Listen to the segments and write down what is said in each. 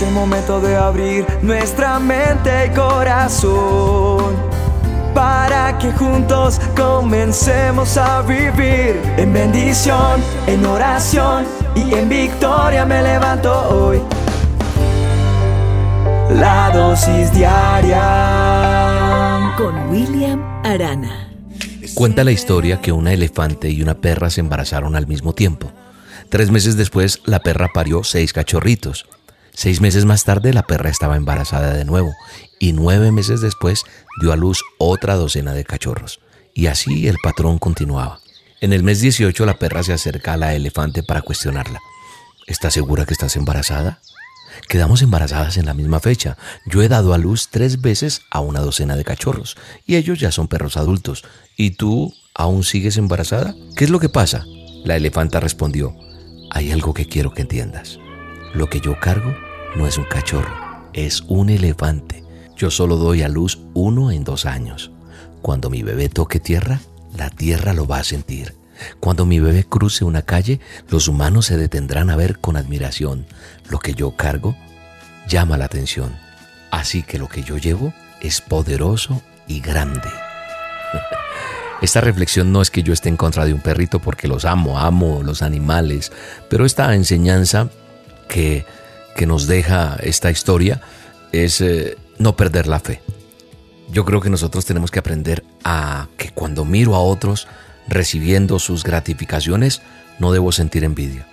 Es el momento de abrir nuestra mente y corazón para que juntos comencemos a vivir en bendición, en oración y en victoria me levanto hoy. La dosis diaria con William Arana. Cuenta la historia que una elefante y una perra se embarazaron al mismo tiempo. Tres meses después, la perra parió seis cachorritos. Seis meses más tarde, la perra estaba embarazada de nuevo y nueve meses después dio a luz otra docena de cachorros. Y así el patrón continuaba. En el mes 18, la perra se acerca a la elefante para cuestionarla. ¿Estás segura que estás embarazada? Quedamos embarazadas en la misma fecha. Yo he dado a luz tres veces a una docena de cachorros y ellos ya son perros adultos. ¿Y tú aún sigues embarazada? ¿Qué es lo que pasa? La elefanta respondió, hay algo que quiero que entiendas. Lo que yo cargo no es un cachorro, es un elefante. Yo solo doy a luz uno en dos años. Cuando mi bebé toque tierra, la tierra lo va a sentir. Cuando mi bebé cruce una calle, los humanos se detendrán a ver con admiración. Lo que yo cargo llama la atención. Así que lo que yo llevo es poderoso y grande. Esta reflexión no es que yo esté en contra de un perrito porque los amo, amo los animales, pero esta enseñanza que, que nos deja esta historia es eh, no perder la fe. Yo creo que nosotros tenemos que aprender a que cuando miro a otros, recibiendo sus gratificaciones, no debo sentir envidia,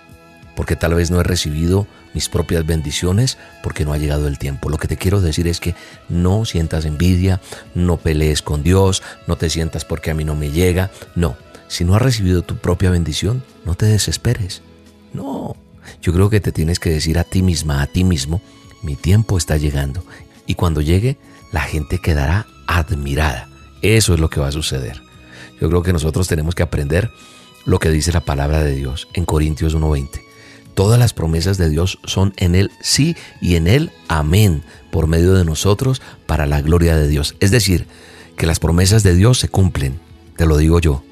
porque tal vez no he recibido mis propias bendiciones porque no ha llegado el tiempo. Lo que te quiero decir es que no sientas envidia, no pelees con Dios, no te sientas porque a mí no me llega. No, si no has recibido tu propia bendición, no te desesperes. No, yo creo que te tienes que decir a ti misma, a ti mismo, mi tiempo está llegando. Y cuando llegue, la gente quedará admirada. Eso es lo que va a suceder. Yo creo que nosotros tenemos que aprender lo que dice la palabra de Dios en Corintios 1.20. Todas las promesas de Dios son en Él sí y en Él amén por medio de nosotros para la gloria de Dios. Es decir, que las promesas de Dios se cumplen. Te lo digo yo.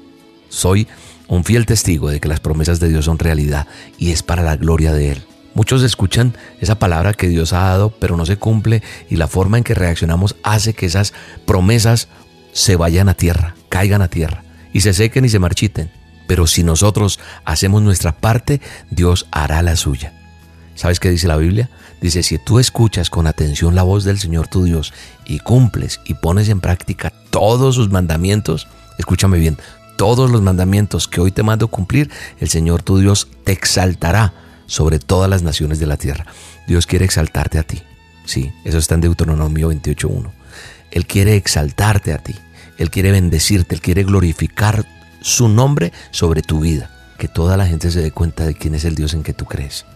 Soy un fiel testigo de que las promesas de Dios son realidad y es para la gloria de Él. Muchos escuchan esa palabra que Dios ha dado, pero no se cumple y la forma en que reaccionamos hace que esas promesas se vayan a tierra, caigan a tierra y se sequen y se marchiten. Pero si nosotros hacemos nuestra parte, Dios hará la suya. ¿Sabes qué dice la Biblia? Dice, si tú escuchas con atención la voz del Señor tu Dios y cumples y pones en práctica todos sus mandamientos, escúchame bien, todos los mandamientos que hoy te mando cumplir, el Señor tu Dios te exaltará sobre todas las naciones de la tierra. Dios quiere exaltarte a ti. Sí, eso está en Deuteronomio 28.1. Él quiere exaltarte a ti. Él quiere bendecirte, Él quiere glorificar su nombre sobre tu vida. Que toda la gente se dé cuenta de quién es el Dios en que tú crees.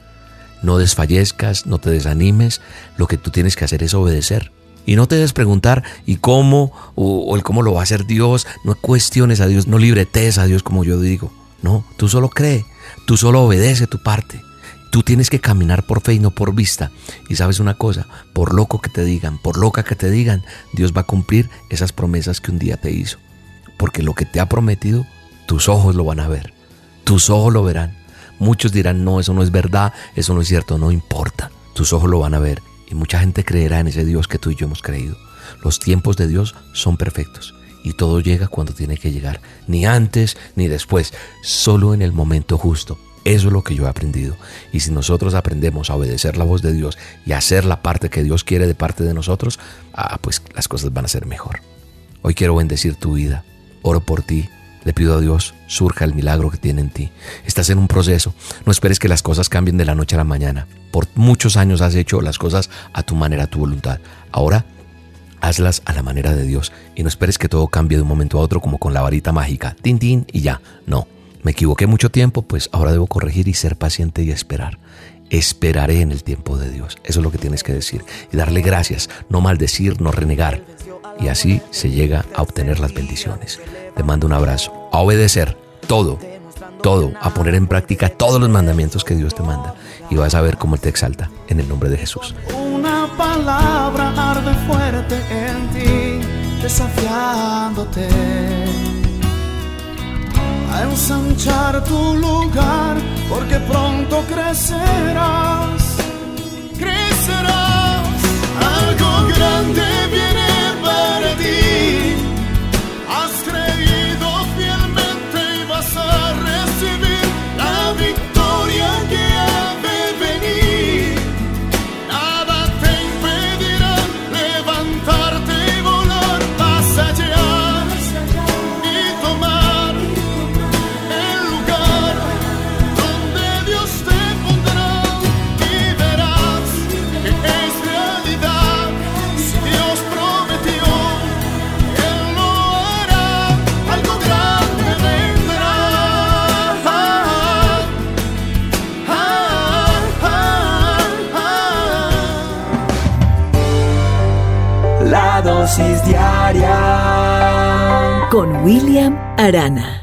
No desfallezcas, no te desanimes, lo que tú tienes que hacer es obedecer. Y no te des preguntar, ¿y cómo? O, el cómo lo va a hacer Dios. No cuestiones a Dios, no libretes a Dios como yo digo. No, tú solo cree, tú solo obedece tu parte. Tú tienes que caminar por fe y no por vista. Y sabes una cosa, por loco que te digan, por loca que te digan, Dios va a cumplir esas promesas que un día te hizo. Porque lo que te ha prometido, tus ojos lo van a ver. Tus ojos lo verán. Muchos dirán, no, eso no es verdad, eso no es cierto, no importa. Tus ojos lo van a ver. Y mucha gente creerá en ese Dios que tú y yo hemos creído. Los tiempos de Dios son perfectos. Y todo llega cuando tiene que llegar. Ni antes ni después. Solo en el momento justo eso es lo que yo he aprendido. Y si nosotros aprendemos a obedecer la voz de Dios y a hacer la parte que Dios quiere de parte de nosotros, ah, pues las cosas van a ser mejor. Hoy quiero bendecir tu vida. Oro por ti. Le pido a Dios, surja el milagro que tiene en ti. Estás en un proceso. No esperes que las cosas cambien de la noche a la mañana. Por muchos años has hecho las cosas a tu manera, a tu voluntad. Ahora hazlas a la manera de Dios y no esperes que todo cambie de un momento a otro como con la varita mágica. Tin, tin y ya. No. Me equivoqué mucho tiempo, pues ahora debo corregir y ser paciente y esperar. Esperaré en el tiempo de Dios. Eso es lo que tienes que decir. Y darle gracias, no maldecir, no renegar. Y así se llega a obtener las bendiciones. Te mando un abrazo. A obedecer todo, todo, a poner en práctica todos los mandamientos que Dios te manda. Y vas a ver cómo te exalta en el nombre de Jesús. Una palabra arde fuerte en ti, desafiándote a ensanchar tu lugar, porque pronto crecerás, con William Arana.